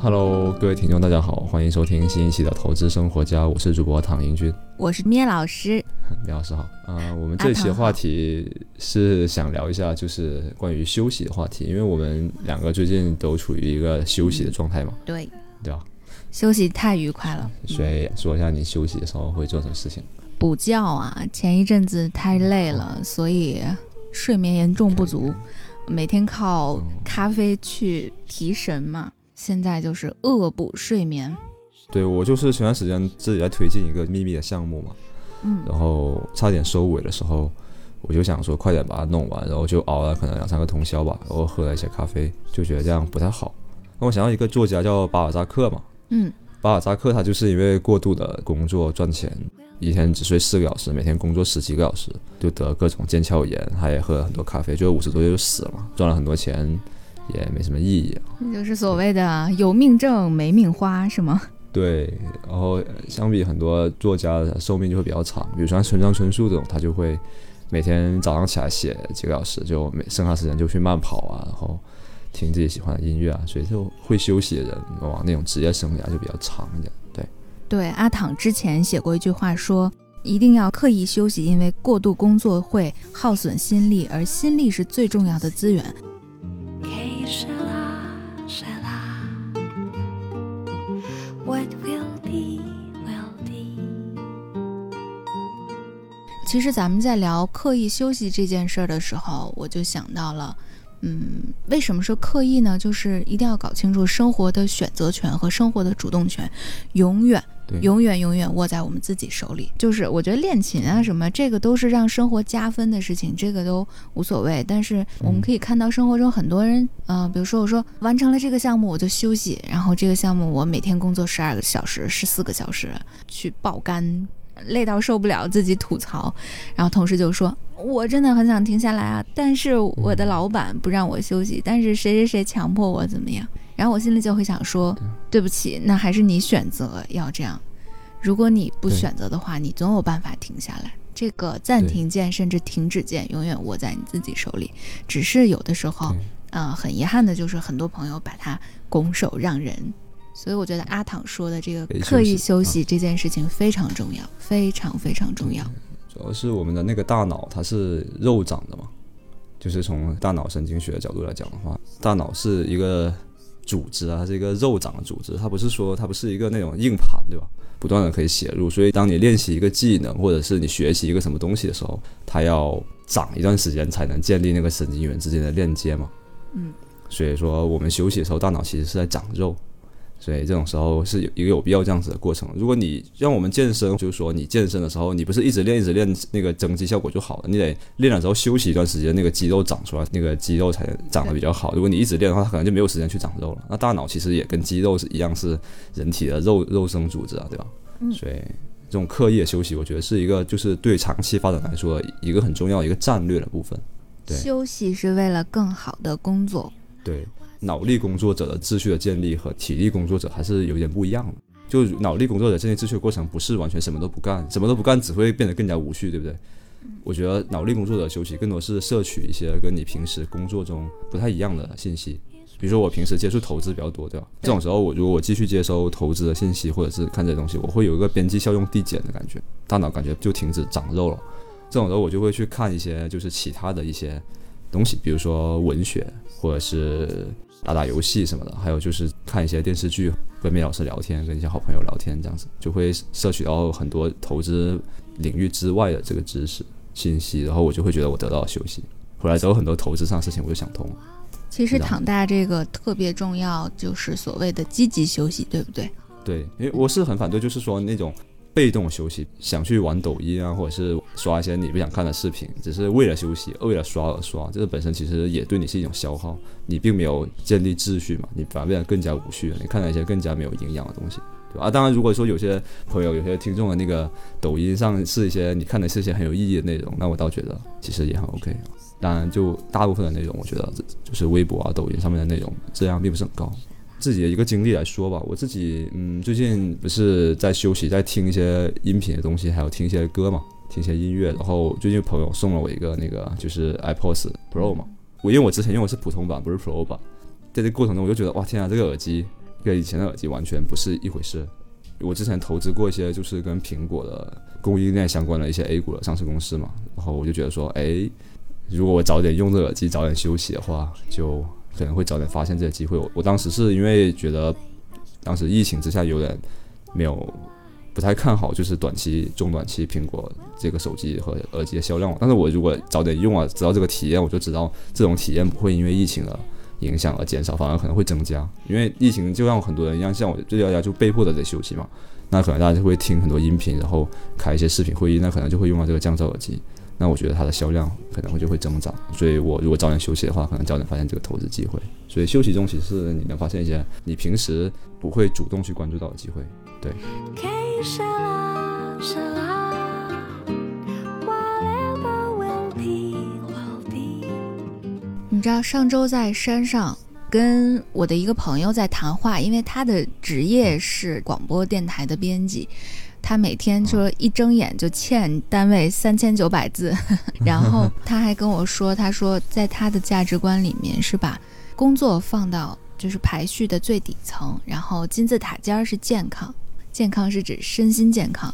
Hello，各位听众，大家好，欢迎收听新一期的《投资生活家》，我是主播唐英军，我是咩老师，咩老师好。啊、我们这期的话题是想聊一下，就是关于休息的话题，因为我们两个最近都处于一个休息的状态嘛，对，对吧？休息太愉快了。所以说一下你休息的时候会做什么事情？补觉啊，前一阵子太累了，所以睡眠严重不足，每天靠咖啡去提神嘛。现在就是恶补睡眠，对我就是前段时间自己在推进一个秘密的项目嘛，嗯，然后差点收尾的时候，我就想说快点把它弄完，然后就熬了可能两三个通宵吧，然后喝了一些咖啡，就觉得这样不太好。那我想到一个作家叫巴尔扎克嘛，嗯，巴尔扎克他就是因为过度的工作赚钱，一天只睡四个小时，每天工作十几个小时，就得各种腱鞘炎，他也喝了很多咖啡，最后五十多岁就死了，赚了很多钱也没什么意义。这就是所谓的有命挣没命花，是吗？对，然后相比很多作家的寿命就会比较长，比如说像村上春树这种，他就会每天早上起来写几个小时，就每剩下时间就去慢跑啊，然后听自己喜欢的音乐啊，所以就会休息的人，往往那种职业生涯就比较长一点。对，阿躺之前写过一句话说，一定要刻意休息，因为过度工作会耗损心力，而心力是最重要的资源。Que sera, sera. What will be, will be. 其实咱们在聊刻意休息这件事儿的时候，我就想到了，嗯，为什么说刻意呢？就是一定要搞清楚生活的选择权和生活的主动权，永远、对永远、永远握在我们自己手里。就是我觉得练琴啊什么，这个都是让生活加分的事情，这个都无所谓。但是我们可以看到生活中很多人，嗯、比如说我说完成了这个项目我就休息，然后这个项目我每天工作十二个小时、十四个小时去爆肝。累到受不了，自己吐槽，然后同事就说：“我真的很想停下来啊，但是我的老板不让我休息，但是谁谁谁强迫我怎么样？”然后我心里就会想说：“对不起，那还是你选择要这样。如果你不选择的话，你总有办法停下来。这个暂停键甚至停止键永远握在你自己手里，只是有的时候，对呃，很遗憾的就是很多朋友把它拱手让人。”所以我觉得阿躺说的这个刻意休息这件事情非常重要，非常非常重要。主要是我们的那个大脑它是肉长的嘛，就是从大脑神经学的角度来讲的话，大脑是一个组织啊，它是一个肉长的组织，它不是说它不是一个那种硬盘，对吧？不断的可以写入，所以当你练习一个技能或者是你学习一个什么东西的时候，它要长一段时间才能建立那个神经元之间的链接嘛。嗯，所以说我们休息的时候，大脑其实是在长肉。所以这种时候是有一个有必要这样子的过程。如果你让我们健身，就是说你健身的时候，你不是一直练一直练那个增肌效果就好了，你得练了之后休息一段时间，那个肌肉长出来，那个肌肉才长得比较好。如果你一直练的话，它可能就没有时间去长肉了。那大脑其实也跟肌肉是一样，是人体的肉肉生组织啊，对吧？嗯所以这种刻意的休息，我觉得是一个就是对长期发展来说一个很重要的一个战略的部分。对休息是为了更好的工作。对，脑力工作者的秩序的建立和体力工作者还是有点不一样的。就脑力工作者建立秩序的过程，不是完全什么都不干，什么都不干只会变得更加无序，对不对？我觉得脑力工作者休息更多是摄取一些跟你平时工作中不太一样的信息。比如说我平时接触投资比较多，对吧？这种时候，我如果我继续接收投资的信息，或者是看这些东西，我会有一个边际效用递减的感觉，大脑感觉就停止长肉了。这种时候，我就会去看一些就是其他的一些东西，比如说文学，或者是打打游戏什么的，还有就是看一些电视剧，跟梅老师聊天，跟一些好朋友聊天，这样子就会摄取到很多投资领域之外的这个知识信息，然后我就会觉得我得到了休息。回来之后，很多投资上的事情我就想通了。其实躺大这个特别重要，就是所谓的积极休息，对不对？对，因为我是很反对，就是说那种被动休息，想去玩抖音啊，或者是刷一些你不想看的视频，只是为了休息，为了刷而刷，这个本身其实也对你是一种消耗，你并没有建立秩序嘛，你反而变得更加无序了，你看到一些更加没有营养的东西。对吧？啊，当然，如果说有些朋友、有些听众的那个抖音上是一些你看的是一些很有意义的内容，那我倒觉得其实也很 OK。当然，就大部分的内容，我觉得就是微博啊、抖音上面的内容质量并不是很高。自己的一个经历来说吧，我自己嗯，最近不是在休息，在听一些音频的东西，还有听一些歌嘛，听一些音乐。然后最近朋友送了我一个那个就是 iPods Pro 嘛，我因为我之前用的是普通版，不是 Pro 版，在这过程中我就觉得哇天啊，这个耳机跟以前的耳机完全不是一回事。我之前投资过一些就是跟苹果的供应链相关的一些 A 股的上市公司嘛，然后我就觉得说，哎，如果我早点用这耳机，早点休息的话，就可能会早点发现这个机会。我我当时是因为觉得，当时疫情之下有点没有不太看好，就是短期、中短期苹果这个手机和耳机的销量。但是我如果早点用啊，知道这个体验，我就知道这种体验不会因为疫情的影响而减少，反而可能会增加。因为疫情就让很多人一样，像我这大家就被迫的在休息嘛。那可能大家就会听很多音频，然后开一些视频会议，那可能就会用到这个降噪耳机。那我觉得它的销量可能会就会增长。所以我如果早点休息的话，可能早点发现这个投资机会。所以休息中其实你能发现一些你平时不会主动去关注到的机会。对你知道上周在山上跟我的一个朋友在谈话，因为他的职业是广播电台的编辑，他每天说一睁眼就欠单位三千九百字，然后他还跟我说，他说在他的价值观里面是把工作放到就是排序的最底层，然后金字塔尖儿是健康，健康是指身心健康，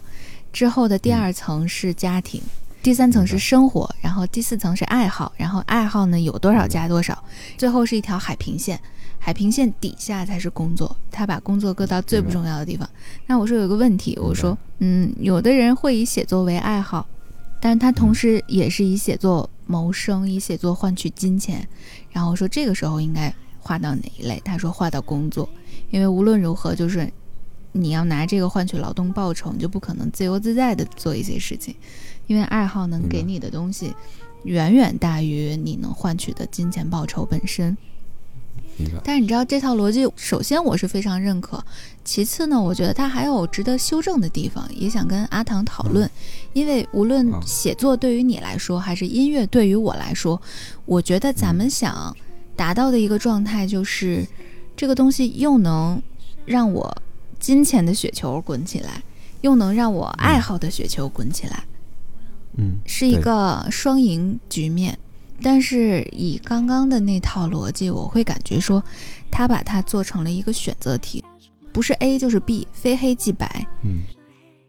之后的第二层是家庭。第三层是生活，然后第四层是爱好，然后爱好呢有多少加多少，最后是一条海平线，海平线底下才是工作。他把工作搁到最不重要的地方。那我说有个问题，我说，嗯，有的人会以写作为爱好，但是他同时也是以写作谋生，以写作换取金钱。然后我说这个时候应该划到哪一类？他说划到工作，因为无论如何就是你要拿这个换取劳动报酬，你就不可能自由自在的做一些事情，因为爱好能给你的东西远远大于你能换取的金钱报酬本身。但是你知道这套逻辑，首先我是非常认可，其次呢，我觉得它还有值得修正的地方，也想跟阿唐讨论。因为无论嗯写作对于你来说，还是音乐对于我来说，我觉得咱们想达到的一个状态就是，这个东西又能让我金钱的雪球滚起来，又能让我爱好的雪球滚起来。嗯，是一个双赢局面。但是以刚刚的那套逻辑，我会感觉说，他把它做成了一个选择题，不是 A 就是 B，非黑即白。嗯，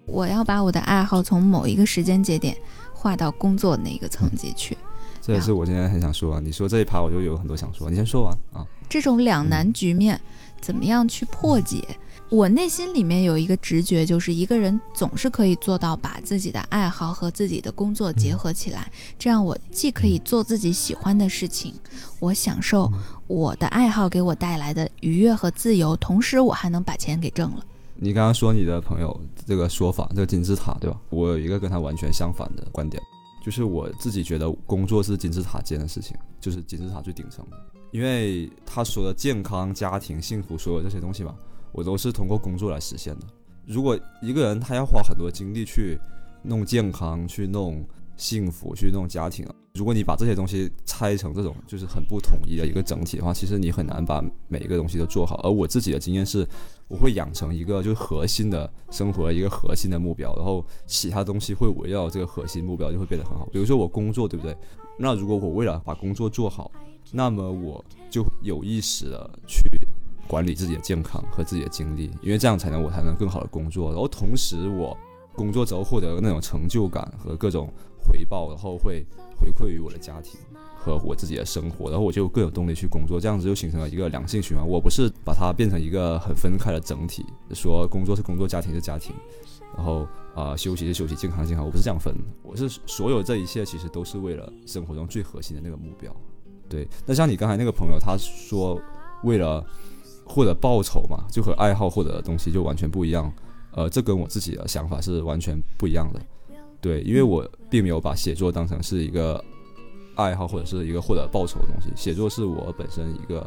我要把我的爱好从某一个时间节点划到工作那个层级去。这也是我今天很想说啊。你说这一趴，我就有很多想说，你先说完啊。这种两难局面，怎么样去破解？我内心里面有一个直觉，就是一个人总是可以做到把自己的爱好和自己的工作结合起来，这样我既可以做自己喜欢的事情，我享受我的爱好给我带来的愉悦和自由，同时我还能把钱给挣了。你刚刚说你的朋友这个说法，这个金字塔，对吧？我有一个跟他完全相反的观点，就是我自己觉得工作是金字塔尖的事情，就是金字塔最顶层的。因为他说的健康、家庭、幸福，所有这些东西嘛，我都是通过工作来实现的。如果一个人他要花很多精力去弄健康、去弄幸福、去弄家庭，如果你把这些东西拆成这种就是很不统一的一个整体的话，其实你很难把每一个东西都做好。而我自己的经验是，我会养成一个就是核心的生活一个核心的目标，然后其他东西会围绕这个核心目标就会变得很好。比如说我工作，对不对？那如果我为了把工作做好，那么我就有意识的去管理自己的健康和自己的精力，因为这样才能我才能更好的工作。然后同时我工作之后获得那种成就感和各种回报，然后会回馈于我的家庭和我自己的生活，然后我就更有动力去工作，这样子就形成了一个良性循环。我不是把它变成一个很分开的整体，说工作是工作，家庭是家庭，然后啊、休息是休息，健康健康，我不是这样分。我是所有这一切其实都是为了生活中最核心的那个目标。对，那像你刚才那个朋友，他说为了获得报酬嘛，就和爱好获得的东西就完全不一样。呃，这跟我自己的想法是完全不一样的。对，因为我并没有把写作当成是一个爱好或者是一个获得报酬的东西，写作是我本身一个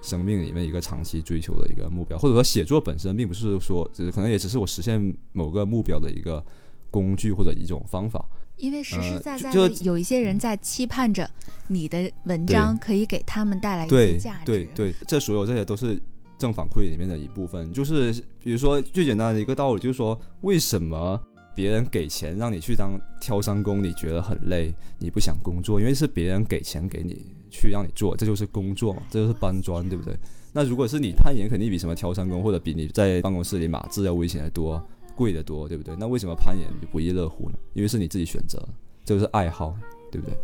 生命里面一个长期追求的一个目标，或者说写作本身并不是说，只可能也只是我实现某个目标的一个工具或者一种方法。因为实实呃在在就的有一些人在期盼着你的文章可以给他们带来一些价值。对对，这所有这些都是正反馈里面的一部分。就是比如说最简单的一个道理，就是说为什么别人给钱让你去当挑山工，你觉得很累，你不想工作，因为是别人给钱给你去让你做，这就是工作嘛，这就是搬砖，对不对？那如果是你攀岩，肯定比什么挑山工或者比你在办公室里码字要危险得多，贵得多，对不对？那为什么攀岩就不亦乐乎呢？因为是你自己选择，这就是爱好，对不对？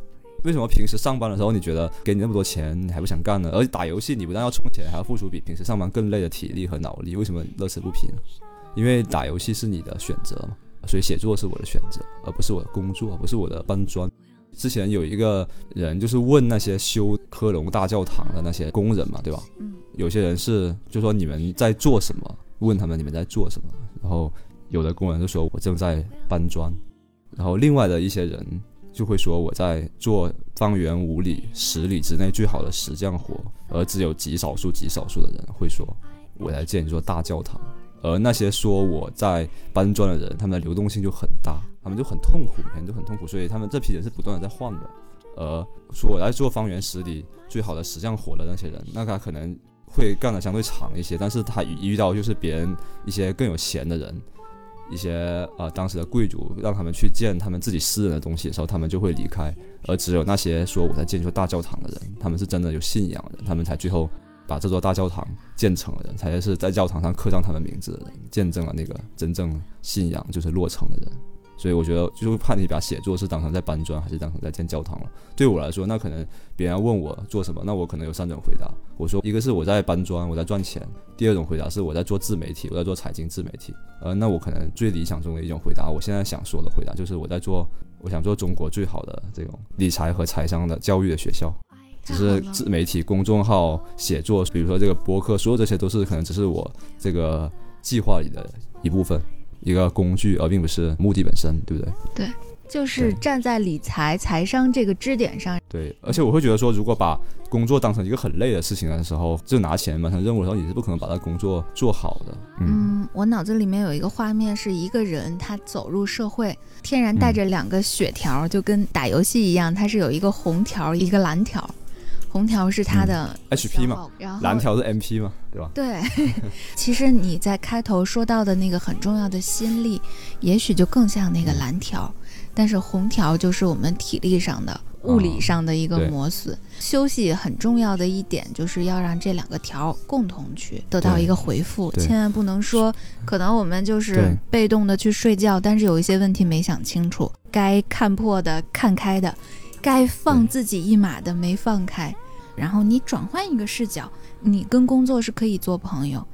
为什么平时上班的时候你觉得给你那么多钱你还不想干呢？而且打游戏你不但要充钱，还要付出比平时上班更累的体力和脑力，为什么乐此不疲呢？因为打游戏是你的选择嘛，所以写作是我的选择，而不是我的工作，不是我的搬砖。之前有一个人就是问那些修科隆大教堂的那些工人嘛，对吧？嗯，有些人是就说你们在做什么？问他们你们在做什么？然后有的工人就说我正在搬砖，然后另外的一些人就会说我在做方圆五里、十里之内最好的石匠活，而只有极少数、极少数的人会说我在建一座大教堂。而那些说我在搬砖的人，他们的流动性就很大，他们就很痛苦，每天都很痛苦，所以他们这批人是不断的在换的。而说我在做方圆十里最好的石匠活的那些人，那他可能会干的相对长一些，但是他一遇到就是别人一些更有钱的人，一些呃当时的贵族让他们去建他们自己私人的东西的时候，他们就会离开，而只有那些说我在建一座大教堂的人，他们是真的有信仰的人，他们才最后把这座大教堂建成的人，才是在教堂上刻上他们名字的人，见证了那个真正信仰就是落成的人。所以我觉得，就是看你把写作是当成在搬砖，还是当成在建教堂了。对我来说，那可能别人问我做什么，那我可能有三种回答。我说，一个是我在搬砖，我在赚钱；第二种回答是我在做自媒体，我在做财经自媒体。呃，那我可能最理想中的一种回答，我现在想说的回答就是我在做，我想做中国最好的这种理财和财商的教育的学校。只是自媒体、公众号、写作，比如说这个博客，所有这些都是可能只是我这个计划里的一部分。一个工具，而并不是目的本身，对不对？对就是站在理财、财商这个支点上，对，而且我会觉得说，如果把工作当成一个很累的事情的时候，就拿钱完成任务的时候，你是不可能把它工作做好的。嗯，嗯，我脑子里面有一个画面，是一个人他走入社会，天然带着两个血条，就跟打游戏一样，它是有一个红条，一个蓝条，红条是它的 HP 嘛，然后蓝条是 MP 嘛，对吧？对，其实你在开头说到的那个很重要的心力，也许就更像那个蓝条，但是红条就是我们体力上的、物理上的一个磨损。休息很重要的一点就是要让这两个条共同去得到一个回复，千万不能说可能我们就是被动的去睡觉，但是有一些问题没想清楚，该看破的看开的，该放自己一马的没放开。然后你转换一个视角，你跟工作是可以做朋友。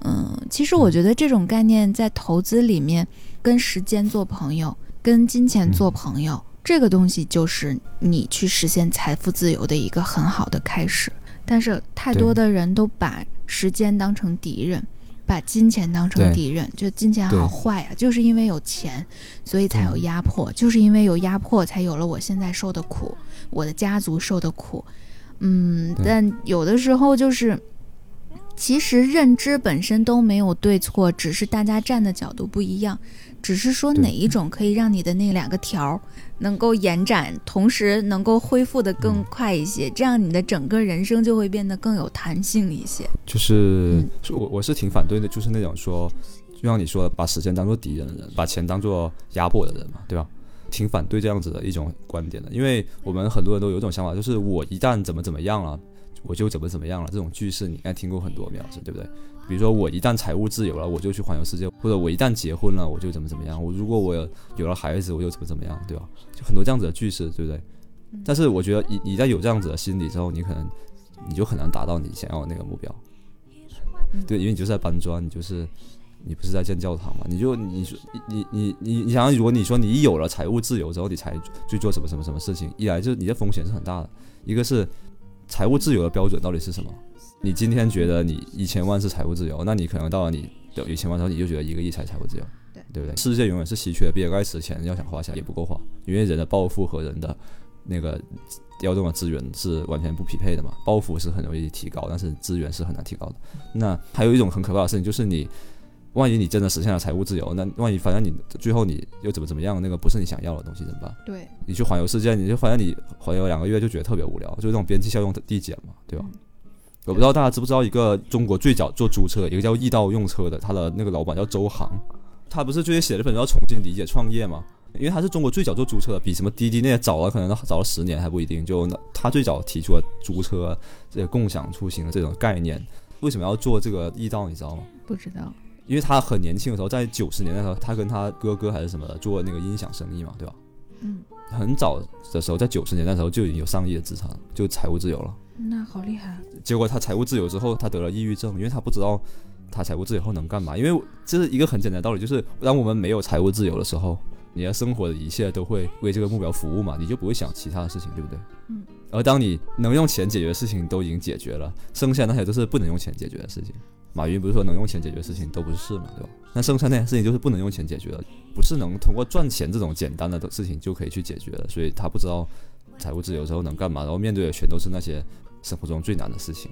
嗯，其实我觉得这种概念在投资里面，跟时间做朋友，跟金钱做朋友，这个东西就是你去实现财富自由的一个很好的开始。但是太多的人都把时间当成敌人，把金钱当成敌人，就金钱好坏啊！就是因为有钱，所以才有压迫，就是因为有压迫，才有了我现在受的苦，我的家族受的苦。嗯，但有的时候就是，其实认知本身都没有对错，只是大家站的角度不一样，只是说哪一种可以让你的那两个条儿能够延展，同时能够恢复的更快一些，这样你的整个人生就会变得更有弹性一些。就是嗯我我是挺反对的，就是那种说，就像你说的，把时间当做敌人的人，把钱当做压迫的人嘛，对吧？挺反对这样子的一种观点的，因为我们很多人都有一种想法，就是我一旦怎么怎么样了，我就怎么怎么样了。这种句式你应该听过很多，苗子对不对？比如说我一旦财务自由了，我就去环游世界，或者我一旦结婚了，我就怎么怎么样。我如果我有有了孩子，我就怎么怎么样，对吧？就很多这样子的句式，对不对？但是我觉得你你在有这样子的心理之后，你可能你就很难达到你想要的那个目标。对，因为你就是在搬砖，你就是你不是在建教堂嘛？你就你说你你你你想想，如果你说你一有了财务自由之后，你才去做什么什么什么事情，一来就是你的风险是很大的，一个是财务自由的标准到底是什么？你今天觉得你一千万是财务自由，那你可能到了你有一千万之后，你就觉得一个亿才财务自由，对对不对？世界永远是稀缺的，比尔盖茨钱要想花起来也不够花，因为人的抱负和人的那个调动的资源是完全不匹配的嘛。抱负是很容易提高，但是资源是很难提高的。那还有一种很可怕的事情，就是你，万一你真的实现了财务自由，那万一反正你最后你又怎么怎么样，那个不是你想要的东西怎么办？对，你去环游世界，你就发现你环游两个月就觉得特别无聊，就是这种边际效用的递减嘛，对吧？我不知道大家知不知道一个中国最早做租车，一个叫易道用车的，他的那个老板叫周航，他不是最近写了一本叫《重新理解创业》吗？因为他是中国最早做租车的，比什么滴滴那些早了，可能早了十年还不一定。就他最早提出了租车这个共享出行的这种概念。为什么要做这个易道？你知道吗？不知道。因为他很年轻的时候，在九十年代的时候，他跟他哥哥还是什么的做那个音响生意嘛，对吧？嗯，很早的时候，在九十年代的时候就已经有上亿的资产了，就财务自由了。那好厉害。结果他财务自由之后，他得了抑郁症，因为他不知道他财务自由后能干嘛。因为这是一个很简单的道理，就是当我们没有财务自由的时候，你的生活的一切都会为这个目标服务嘛，你就不会想其他的事情，对不对？嗯。而当你能用钱解决的事情都已经解决了，剩下那些都是不能用钱解决的事情。马云不是说能用钱解决事情都不是事嘛，对吧？那剩下那些事情就是不能用钱解决的，不是能通过赚钱这种简单的事情就可以去解决的。所以他不知道财务自由之后能干嘛，然后面对的全都是那些生活中最难的事情，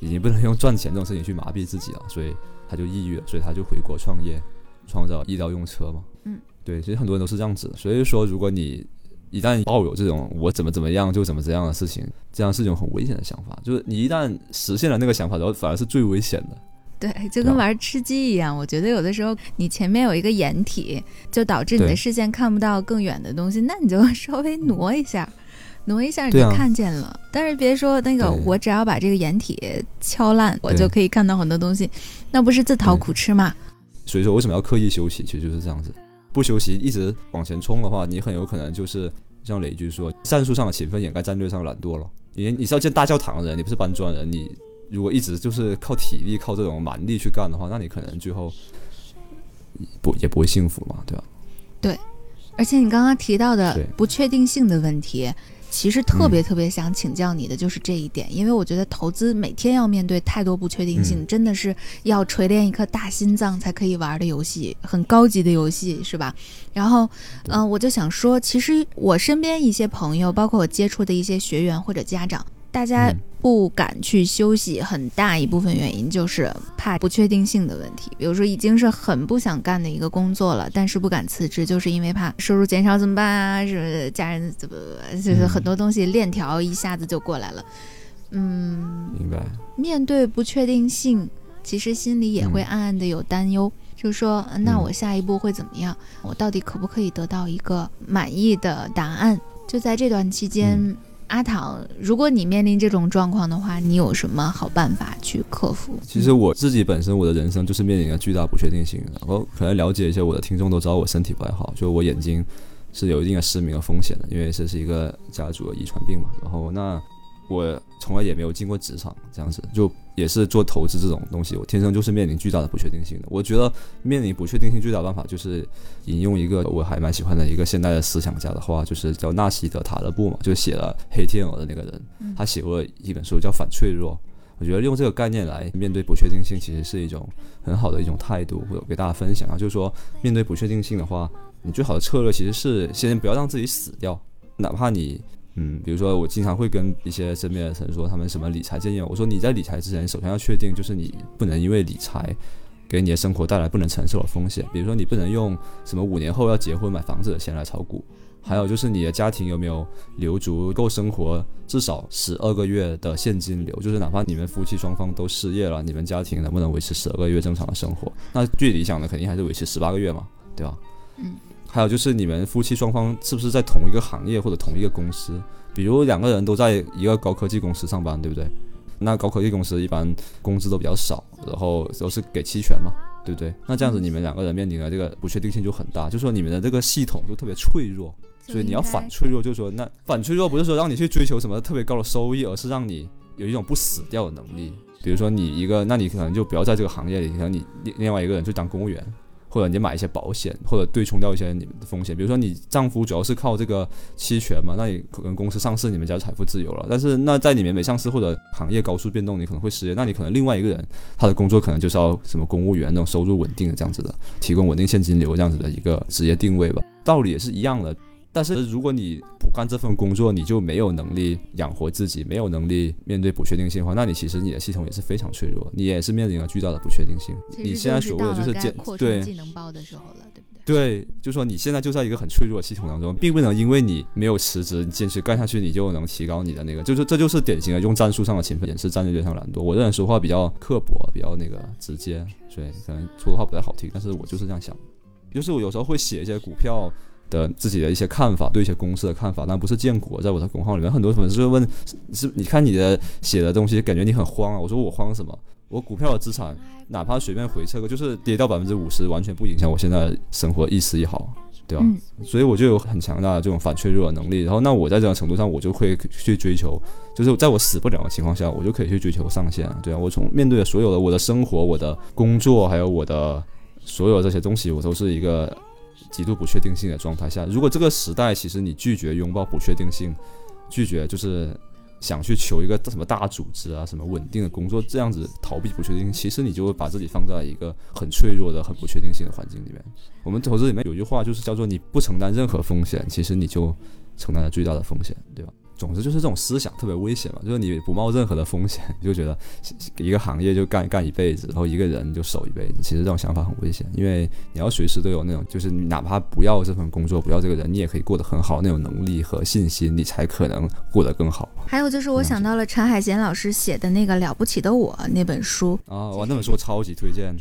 已经不能用赚钱这种事情去麻痹自己了，所以他就抑郁了，所以他就回国创业，创造医疗用车嘛。嗯，对，其实很多人都是这样子。所以说，如果你一旦抱有这种我怎么怎么样就怎么怎样的事情，这样是一种很危险的想法。就是你一旦实现了那个想法然后，反而是最危险的。对，就跟玩吃鸡一样。我觉得有的时候你前面有一个掩体，就导致你的视线看不到更远的东西，那你就稍微挪一下，挪一下你就看见了。但是别说那个，我只要把这个掩体敲烂，我就可以看到很多东西，那不是自讨苦吃吗？所以说，为什么要刻意休息？其实就是这样子。不休息，一直往前冲的话，你很有可能就是像雷军说，战术上的勤奋掩盖战略上的懒惰了。你你是要建大教堂的人，你不是搬砖人，你。如果一直就是靠体力、靠这种蛮力去干的话，那你可能最后不也不会幸福嘛，对吧？对，而且你刚刚提到的不确定性的问题，其实特别特别想请教你的就是这一点，因为我觉得投资每天要面对太多不确定性，真的是要锤炼一颗大心脏才可以玩的游戏，很高级的游戏，是吧？然后，嗯，我就想说，其实我身边一些朋友，包括我接触的一些学员或者家长。大家不敢去休息，很大一部分原因就是怕不确定性的问题。比如说，已经是很不想干的一个工作了，但是不敢辞职，就是因为怕收入减少怎么办啊？是家人怎么？就是很多东西链条一下子就过来了。嗯，明白。面对不确定性，其实心里也会暗暗的有担忧，就是说，那我下一步会怎么样？我到底可不可以得到一个满意的答案？就在这段期间。阿唐，如果你面临这种状况的话，你有什么好办法去克服？其实我自己本身我的人生就是面临着巨大不确定性，然后可能了解一些我的听众都知道我身体不太好，就我眼睛是有一定的失明的风险的，因为这是一个家族的遗传病嘛。然后那。我从来也没有进过职场，这样子就也是做投资这种东西，我天生就是面临巨大的不确定性的。我觉得面临不确定性最大的办法就是引用一个我还蛮喜欢的一个现代的思想家的话，就是叫纳西德塔勒布嘛，就写了《黑天鹅》的那个人，他写过一本书叫《反脆弱》。我觉得用这个概念来面对不确定性，其实是一种很好的一种态度，或者给大家分享啊。就是说，面对不确定性的话，你最好的策略其实是先不要让自己死掉，哪怕你。嗯，比如说我经常会跟一些身边的人说，他们什么理财建议，我说你在理财之前，首先要确定就是你不能因为理财给你的生活带来不能承受的风险，比如说你不能用什么五年后要结婚买房子的钱来炒股，还有就是你的家庭有没有留足够生活至少十二个月的现金流，就是哪怕你们夫妻双方都失业了，你们家庭能不能维持十二个月正常的生活？那最理想的肯定还是维持十八个月嘛，对吧？嗯。还有就是你们夫妻双方是不是在同一个行业或者同一个公司？比如两个人都在一个高科技公司上班，对不对？那高科技公司一般工资都比较少，然后都是给期权嘛，对不对？那这样子你们两个人面临的这个不确定性就很大，就说你们的这个系统就特别脆弱，所以你要反脆弱，就是说那反脆弱不是说让你去追求什么特别高的收益，而是让你有一种不死掉的能力。比如说你一个，那你可能就不要在这个行业里，可能你另另外一个人去当公务员。或者你买一些保险，或者对冲掉一些你们的风险。比如说你丈夫主要是靠这个期权嘛，那你可能公司上市，你们家财富自由了。但是那在里面没上市或者行业高速变动，你可能会失业。那你可能另外一个人他的工作可能就是要什么公务员那种收入稳定的这样子的，提供稳定现金流这样子的一个职业定位吧。道理也是一样的。但是如果你不干这份工作，你就没有能力养活自己，没有能力面对不确定性的话，那你其实你的系统也是非常脆弱，你也是面临了巨大的不确定性。你现在所谓的就是建对技能包的时候了，对不对？对，就说你现在就在一个很脆弱的系统当中，并不能因为你没有辞职，你坚持干下去，你就能提高你的那个，就是这就是典型的用战术上的勤奋掩饰战略上懒惰。我这人说话比较刻薄，比较那个直接，所以可能说的话不太好听，但是我就是这样想。就是我有时候会写一些股票的自己的一些看法，对一些公司的看法，但不是建国，在我的公号里面，很多粉丝会问，是你看你的写的东西，感觉你很慌啊。我说我慌什么？我股票的资产，哪怕随便回撤个，就是跌到百分之五十，完全不影响我现在生活一丝一毫，对吧？嗯所以我就有很强大的这种反脆弱的能力。然后，那我在这种程度上，我就会去追求，就是在我死不了的情况下，我就可以去追求上限。对啊，我从面对的所有的我的生活、我的工作，还有我的所有这些东西，我都是一个极度不确定性的状态下。如果这个时代其实你拒绝拥抱不确定性，拒绝就是想去求一个什么大组织啊、什么稳定的工作，这样子逃避不确定，其实你就会把自己放在一个很脆弱的、很不确定性的环境里面。我们投资里面有句话就是叫做“你不承担任何风险，其实你就承担了最大的风险”，对吧？总之就是这种思想特别危险嘛，就是你不冒任何的风险，你 就觉得一个行业就干干一辈子，然后一个人就守一辈子。其实这种想法很危险，因为你要随时都有那种，就是你哪怕不要这份工作，不要这个人，你也可以过得很好那种能力和信心，你才可能过得更好还有就是，我想到了陈海贤老师写的那个《了不起的我》那本书，啊！哇，那本书我超级推荐，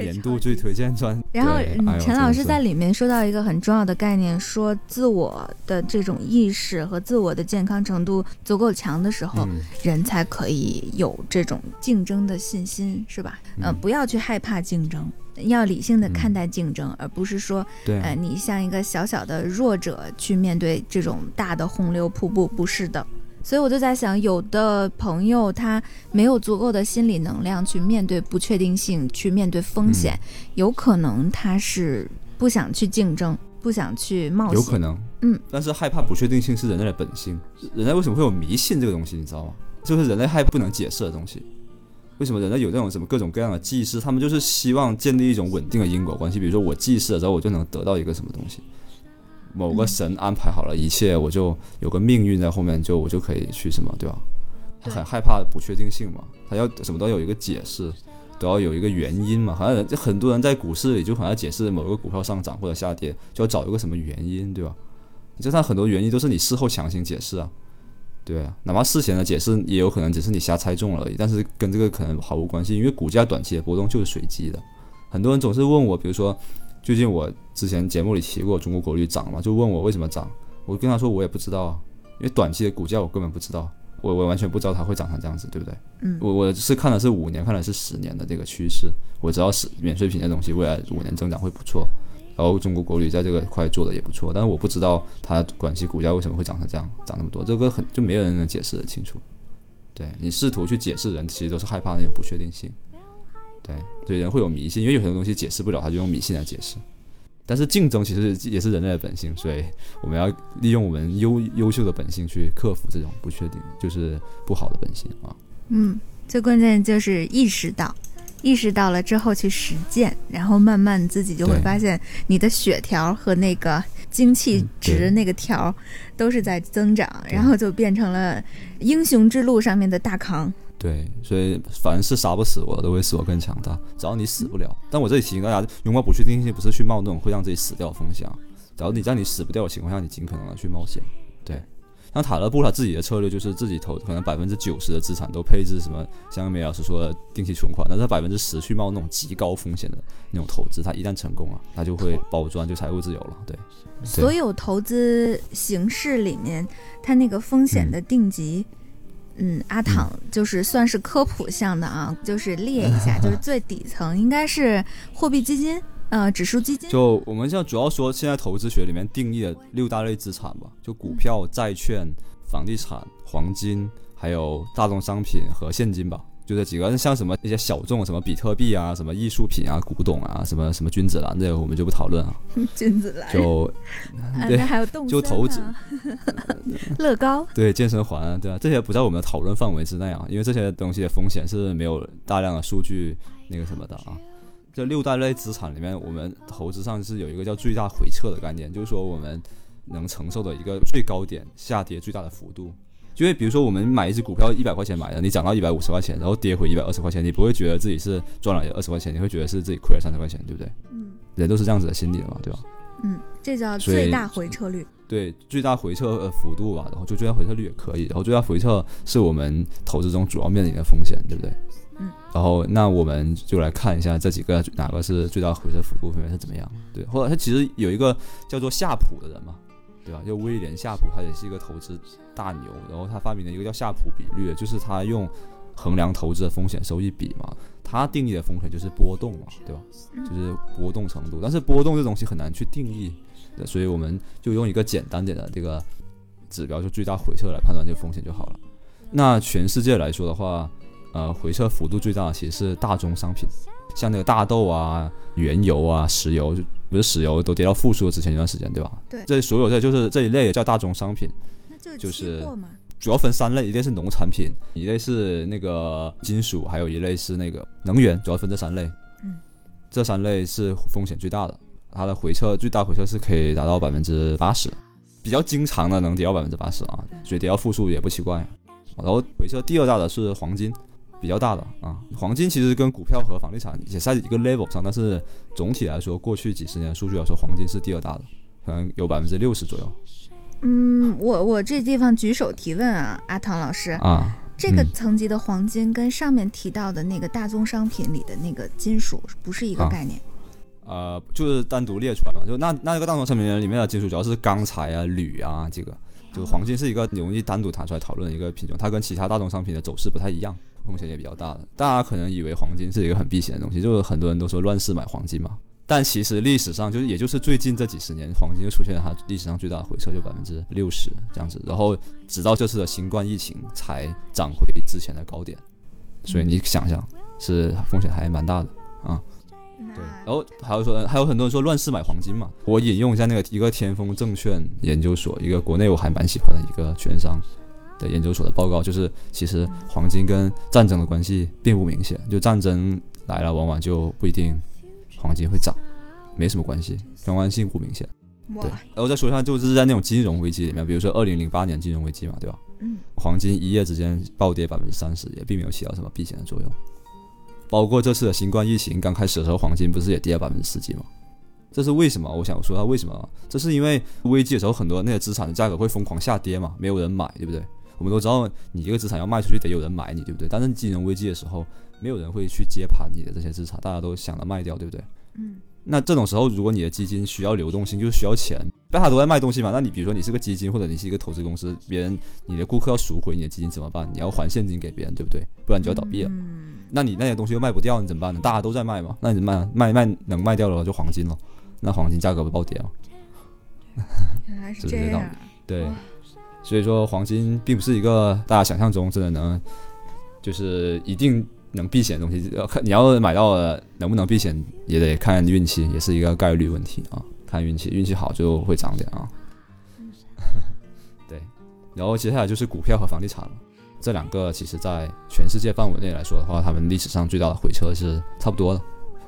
年度最推荐专。然后陈老师在里面说到一个很重要的概念，说自我的这种意识和自我的健康程度足够强的时候，嗯。人才可以有这种竞争的信心，是吧？呃，嗯不要去害怕竞争，要理性的看待竞争，而不是说，对。啊呃，你像一个小小的弱者去面对这种大的洪流瀑布，不是的。所以我就在想，有的朋友他没有足够的心理能量去面对不确定性，去面对风险，嗯。有可能他是不想去竞争，不想去冒险。有可能，嗯，但是害怕不确定性是人类的本性。人类为什么会有迷信这个东西，你知道吗？就是人类害怕不能解释的东西。为什么人类有那种什么各种各样的祭祀？他们就是希望建立一种稳定的因果关系。比如说我祭祀了之后，我就能得到一个什么东西，某个神安排好了一切，我就有个命运在后面，就我就可以去什么，对吧？他很害怕不确定性嘛，他要什么都有一个解释，都要有一个原因嘛。好像人很多人在股市里就好像解释某个股票上涨或者下跌，就要找一个什么原因，对吧？就算很多原因都是你事后强行解释啊，对啊，哪怕事前的解释也有可能只是你瞎猜中了而已，但是跟这个可能毫无关系，因为股价短期的波动就是随机的。很多人总是问我，比如说最近我之前节目里提过中国国旅涨嘛，就问我为什么涨，我跟他说我也不知道啊，因为短期的股价我根本不知道，我我完全不知道它会涨成这样子，对不对？嗯我我是看的是五年，看的是十年的这个趋势，我知道是免税品这东西未来五年增长会不错，然后中国国旅在这个块做的也不错，但是我不知道它广西股价为什么会涨成这样，涨那么多，这个很就没有人能解释得清楚。对你试图去解释人，其实都是害怕那种不确定性。对，所以人会有迷信，因为有很多东西解释不了，他就用迷信来解释。但是竞争其实也是人类的本性，所以我们要利用我们优优秀的本性去克服这种不确定，就是不好的本性啊。嗯，最关键就是意识到，意识到了之后去实践，然后慢慢自己就会发现你的血条和那个精气值那个条都是在增长，然后就变成了英雄之路上面的大扛。对，所以凡是杀不死我的，都会使我更强大。只要你死不了，但我这里提醒大家，拥抱不确定性不是去冒那种会让自己死掉的风险啊。只要你在你死不掉的情况下，你尽可能的去冒险。对，像塔勒布他自己的策略就是自己投可能百分之九十的资产都配置什么，像梅老师说的定期存款，但是百分之十去冒那种极高风险的那种投资，他一旦成功了，他就会包赚，就财务自由了。对，所有投资形式里面，它那个风险的定级，嗯，阿躺就是算是科普项的啊，就是列一下，就是最底层应该是货币基金，呃，指数基金。就我们现在主要说，现在投资学里面定义的六大类资产吧，就股票、债券、房地产、黄金，还有大宗商品和现金吧，就这几个。像什么一些小众，什么比特币啊，什么艺术品啊、古董啊，什么什么君子兰，这个我们就不讨论啊。君子兰，就 啊，对那还有动森就投资啊 乐高，对健身环啊，对啊，这些不在我们的讨论范围之内啊，因为这些东西的风险是没有大量的数据那个什么的啊。这六大类资产里面，我们投资上是有一个叫最大回撤的概念，就是说我们能承受的一个最高点下跌最大的幅度。因为比如说我们买一只股票一百块钱买的，你涨到一百五十块钱，然后跌回一百二十块钱，你不会觉得自己是赚了二十块钱，你会觉得是自己亏了三十块钱，对不对？嗯人都是这样子的心理的嘛，对吧？嗯，这叫最大回撤率。对最大回撤呃幅度吧，然后就最大回撤率也可以，然后最大回撤是我们投资中主要面临的风险，对不对？嗯。然后那我们就来看一下这几个哪个是最大回撤幅度分别是怎么样？对，或者他其实有一个叫做夏普的人嘛，对吧？就威廉夏普，他也是一个投资大牛，然后他发明了一个叫夏普比率，就是他用衡量投资的风险收益比嘛。他定义的风险就是波动嘛，对吧？就是波动程度，但是波动这东西很难去定义，对所以我们就用一个简单点的这个指标，就最大回撤来判断这个风险就好了。那全世界来说的话，呃，回撤幅度最大的其实是大宗商品，像那个大豆啊、原油啊、石油，就不是石油都跌到负数之前一段时间，对吧？对这所有这就是这一类也叫大宗商品。那就就是。主要分三类，一类是农产品，一类是那个金属，还有一类是那个能源，主要分这三类。嗯，这三类是风险最大的，它的回撤最大回撤是可以达到百分之八十，比较经常的能跌到百分之八十啊，所以跌到负数也不奇怪。然后回撤第二大的是黄金，比较大的啊，黄金其实跟股票和房地产也是在一个 level 上，但是总体来说，过去几十年数据来说，黄金是第二大的，可能有百分之六十左右嗯，我我这地方举手提问啊，阿唐老师，啊。这个嗯层级的黄金跟上面提到的那个大宗商品里的那个金属不是一个啊概念？呃，就是单独列出来嘛，就那那个大宗商品里面的金属主要是钢材啊、铝啊，这个就黄金是一个容易单独拿出来讨论的一个品种，它跟其他大宗商品的走势不太一样，风险也比较大的。大家可能以为黄金是一个很避险的东西，就是很多人都说乱世买黄金嘛，但其实历史上就是也就是最近这几十年，黄金就出现了它历史上最大的回撤，就百分之六十这样子，然后直到这次的新冠疫情才涨回之前的高点，所以你想想，是风险还蛮大的啊。对，然后还有说，还有很多人说乱世买黄金嘛。我引用一下那个一个天风证券研究所，一个国内我还蛮喜欢的一个券商的研究所的报告，就是其实黄金跟战争的关系并不明显，就战争来了，往往就不一定黄金会涨，没什么关系，相关性不明显。对，然后再说一下，就是在那种金融危机里面，比如说二零零八年金融危机嘛，对吧？嗯，黄金一夜之间暴跌百分之三十，也并没有起到什么避险的作用。包括这次的新冠疫情刚开始的时候，黄金不是也跌了百分之十几吗？这是为什么？我想说它为什么？这是因为危机的时候，很多那些资产的价格会疯狂下跌嘛，没有人买，对不对？我们都知道，你一个资产要卖出去，得有人买你，对不对？但是金融危机的时候，没有人会去接盘你的这些资产，大家都想着卖掉，对不对？嗯，那这种时候，如果你的基金需要流动性，就是需要钱，大家都在卖东西嘛。那你比如说你是个基金，或者你是一个投资公司，别人你的顾客要赎回你的基金怎么办？你要还现金给别人，对不对？不然你就要倒闭了。嗯那你那些东西又卖不掉，你怎么办呢？大家都在卖嘛，那你怎么办？卖卖能卖掉了就黄金了，那黄金价格不暴跌吗？原来是这样啊。对哇，所以说黄金并不是一个大家想象中真的能，就是一定能避险的东西。要看你要买到了能不能避险，也得看运气，也是一个概率问题啊。看运气，运气好就会涨点啊。对，然后接下来就是股票和房地产了。这两个其实在全世界范围内来说的话，他们历史上最大的回撤是差不多的。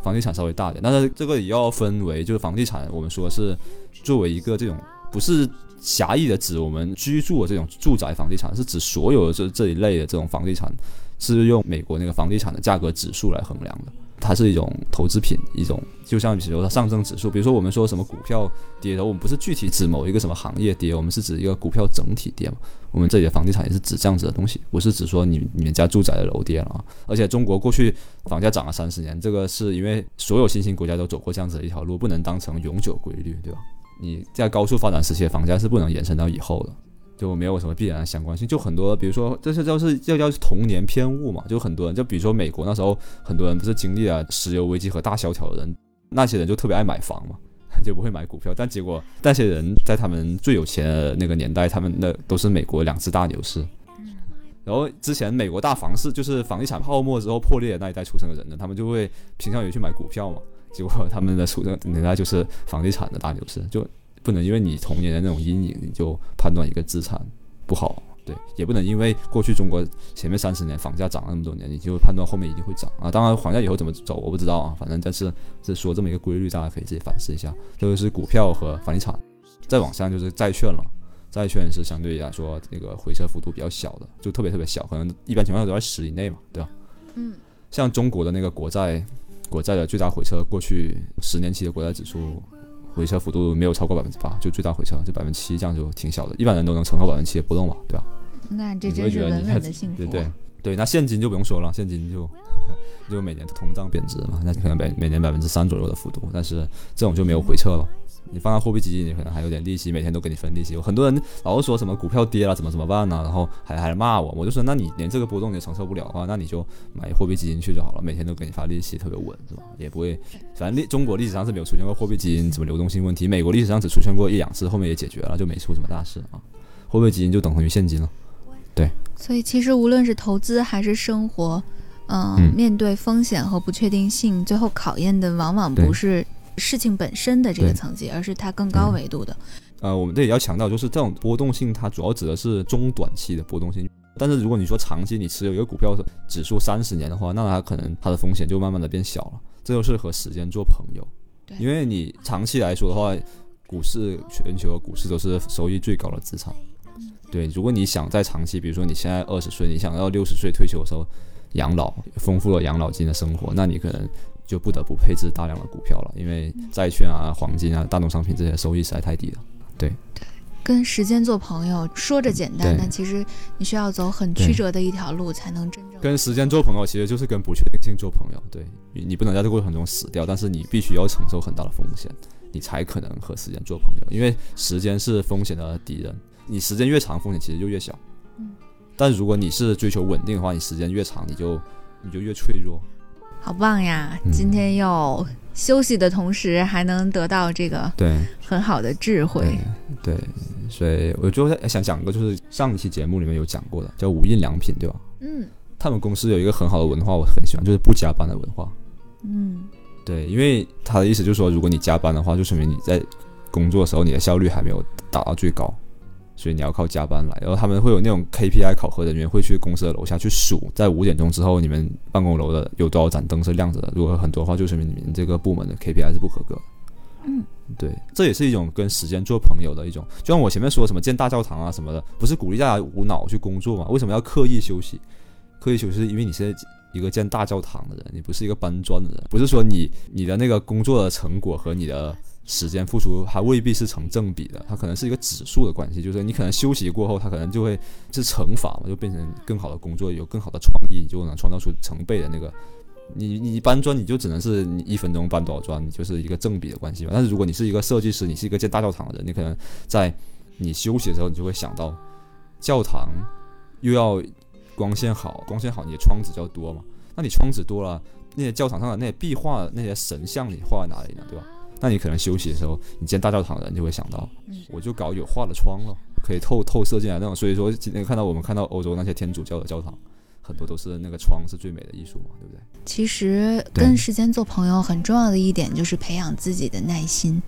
房地产稍微大点，但是这个也要分为，就是房地产，我们说是作为一个这种不是狭义的指我们居住的这种住宅房地产，是指所有的这这一类的这种房地产，是用美国那个房地产的价格指数来衡量的。它是一种投资品，一种就像比如说上证指数，比如说我们说什么股票跌的，我们不是具体指某一个什么行业跌，我们是指一个股票整体跌嘛。我们这里的房地产也是指这样子的东西，不是指说你你们家住宅的楼跌了啊。而且中国过去房价涨了三十年，这个是因为所有新兴国家都走过这样子的一条路，不能当成永久规律，对吧？你在高速发展时期的房价是不能延伸到以后的，就没有什么必然的相关性。就很多，比如说这是叫是这叫童年偏误嘛，就很多人，就比如说美国那时候很多人不是经历了石油危机和大萧条的人，那些人就特别爱买房嘛。就不会买股票，但结果那些人在他们最有钱的那个年代，他们那都是美国两次大牛市。然后之前美国大房市就是房地产泡沫之后破裂的那一代出生的人呢，他们就会倾向于去买股票嘛。结果他们的出生年代就是房地产的大牛市，就不能因为你童年的那种阴影，你就判断一个资产不好。对，也不能因为过去中国前面三十年房价涨了那么多年，你就判断后面一定会涨啊。当然，房价以后怎么走我不知道啊，反正但是是说这么一个规律，大家可以自己反思一下。这个是股票和房地产，再往上就是债券了。债券是相对来说那个回撤幅度比较小的，就特别特别小，可能一般情况下都在十以内嘛，对吧？嗯，像中国的那个国债，国债的最大回撤，过去十年期的国债指数回撤幅度没有超过百分之八，就最大回撤就百分之七，这样就挺小的，一般人都能承受百分之七的波动吧，对吧？那这你会真是你稳的幸福。对对对，那现金就不用说了，现金就 就每年通胀贬值嘛，那可能每每年百分之三左右的幅度，但是这种就没有回撤了。你放在货币基金，你可能还有点利息，每天都给你分利息。有很多人老是说什么股票跌了怎么怎么办呢？然后还还骂我，我就说那你连这个波动你也承受不了的话，那你就买货币基金去就好了，每天都给你发利息，特别稳，是吧？也不会，反正历中国历史上是没有出现过货币基金什么流动性问题，美国历史上只出现过一两次，后面也解决了，就没出什么大事啊。货币基金就等同于现金了。对所以其实无论是投资还是生活，嗯，嗯面对风险和不确定性，最后考验的往往不是事情本身的这个层级，而是它更高维度的。呃，我们这里要强调，就是这种波动性，它主要指的是中短期的波动性。但是如果你说长期你持有一个股票指数三十年的话，那它可能它的风险就慢慢的变小了。这就是和时间做朋友，对因为你长期来说的话，股市全球的股市都是收益最高的资产。对，如果你想在长期，比如说你现在二十岁，你想要六十岁退休的时候养老，丰富了养老金的生活，那你可能就不得不配置大量的股票了，因为债券啊、黄金啊、大宗商品这些收益实在太低了。对跟时间做朋友，说着简单，但其实你需要走很曲折的一条路，才能真正跟时间做朋友，其实就是跟不确定性做朋友。对你，你不能在这个过程中死掉，但是你必须要承受很大的风险，你才可能和时间做朋友。因为时间是风险的敌人，你时间越长，风险其实就越小。嗯。但如果你是追求稳定的话，你时间越长，你就你就越脆弱。好棒呀！嗯今天又休息的同时，还能得到这个对很好的智慧对。对，所以我就想讲一个，就是上一期节目里面有讲过的，叫无印良品，对吧？嗯他们公司有一个很好的文化，我很喜欢，就是不加班的文化。嗯对，因为他的意思就是说，如果你加班的话，就说明你在工作的时候你的效率还没有达到最高，所以你要靠加班来。然后他们会有那种 KPI 考核人员会去公司的楼下去数，在五点钟之后你们办公楼的有多少盏灯是亮着的，如果很多的话，就说明你们这个部门的 KPI 是不合格。嗯，对，这也是一种跟时间做朋友的一种。就像我前面说什么建大教堂啊什么的，不是鼓励大家无脑去工作嘛？为什么要刻意休息？刻意休息是因为你是一个建大教堂的人，你不是一个搬砖的人，不是说你你的那个工作的成果和你的时间付出，还未必是成正比的，它可能是一个指数的关系，就是你可能休息过后，它可能就会是乘法嘛，就变成更好的工作，有更好的创意，你就能创造出成倍的那个。你你搬砖，你就只能是你一分钟搬多少砖，你就是一个正比的关系嘛。但是如果你是一个设计师，你是一个建大教堂的人，你可能在你休息的时候，你就会想到教堂又要光线好，光线好，你的窗子就要多嘛。那你窗子多了，那些教堂上的那些壁画、那些神像，你画在哪里呢？对吧？那你可能休息的时候，你见大教堂的人就会想到，我就搞有画的窗了，可以透透射进来那种。所以说，今天看到我们看到欧洲那些天主教的教堂，很多都是那个窗是最美的艺术嘛，对不对？其实跟时间做朋友很重要的一点就是培养自己的耐心，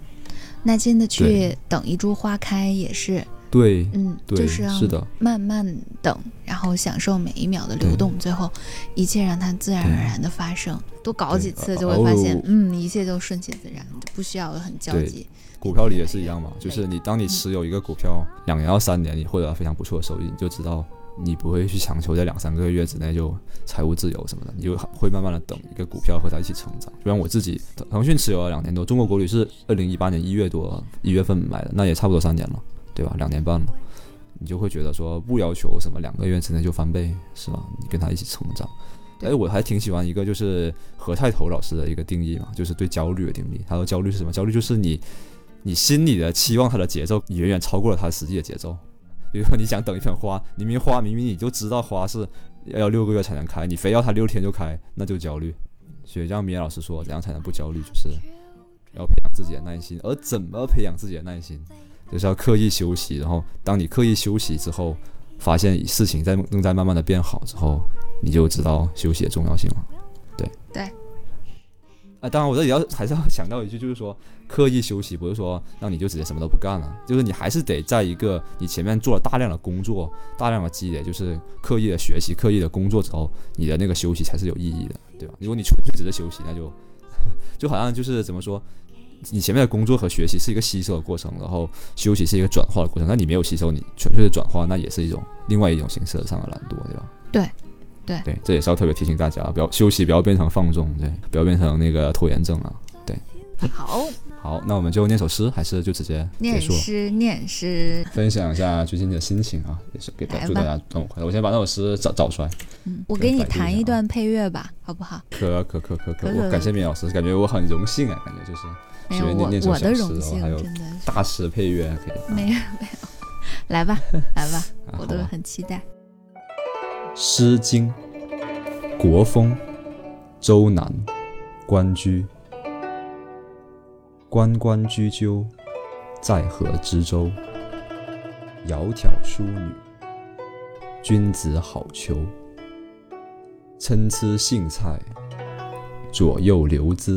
耐心的去等一株花开，也是对嗯，对，就是的，慢慢等，然后享受每一秒的流动，最后一切让它自然而然的发生。多搞几次呃就会发现哦，嗯，一切都顺其自然，就不需要很焦急。股票里也是一样嘛，就是你当你持有一个股票两年到三年，你获得了非常不错的收益，你就知道你不会去强求在两三个月之内就财务自由什么的，你就会慢慢的等一个股票和它一起成长。就像我自己，腾讯持有了两年多，中国国旅是二零一八年一月多一月份买的，那也差不多三年了，对吧？两年半了，你就会觉得说不要求什么两个月之内就翻倍，是吧？你跟他一起成长。对哎，我还挺喜欢一个就是何太头老师的一个定义嘛，就是对焦虑的定义。他说焦虑是什么？焦虑就是你你心里的期望它的节奏远远超过了它实际的节奏。比如说你想等一盆花，明明花明明你就知道花是要六个月才能开，你非要它六天就开，那就焦虑。所以像米娅老师说，怎样才能不焦虑？就是要培养自己的耐心。而怎么培养自己的耐心？就是要刻意休息。然后当你刻意休息之后，发现事情在正在慢慢的变好之后，你就知道休息的重要性了。对对。啊，当然我这里要还是要强调一句，就是说刻意休息不是说让你就直接什么都不干了，就是你还是得在一个你前面做了大量的工作、大量的积累，就是刻意的学习、刻意的工作之后，你的那个休息才是有意义的，对吧？如果你纯粹只是休息，那就就好像就是怎么说，你前面的工作和学习是一个吸收的过程，然后休息是一个转化的过程。那你没有吸收，你纯粹的转化，那也是一种另外一种形式上的懒惰，对吧？对对对，这也是要特别提醒大家，不要休息，不要变成放纵，对，不要变成那个拖延症啊。对好，好，那我们就念首诗，还是就直接念？诗，念诗。分享一下最近的心情啊，也是给祝大家端午快乐。我先把那首诗找找出来。嗯，我给你弹一段配乐吧，好不好？可可可可可，可可我感谢米老师，感觉我很荣幸啊，感觉就是没有我我的荣幸，还有真的是大师配乐可以。没有没有。来吧 来吧，啊我都很期待。《诗经》国风，周南，关雎。关关雎鸠，在河之洲。窈窕淑女，君子好逑。参差荇菜，左右流之。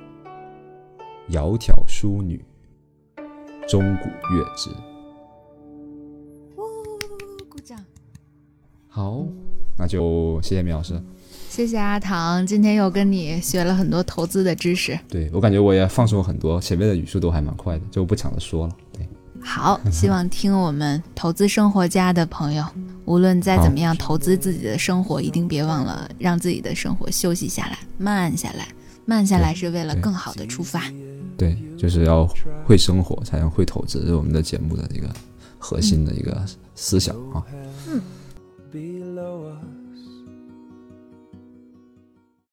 窈窕淑女，钟鼓乐之。呜，鼓掌。好，那就谢谢米老师。谢谢阿唐，今天又跟你学了很多投资的知识。对我感觉我也放松了很多，前面的语速都还蛮快的，就不抢着说了。对，好，希望听我们投资生活家的朋友，无论再怎么样投资自己的生活，一定别忘了让自己的生活休息下来，慢下来。慢下来是为了更好的出发。对，就是要会生活才能会投资，这是我们的节目的一个核心的一个思想啊。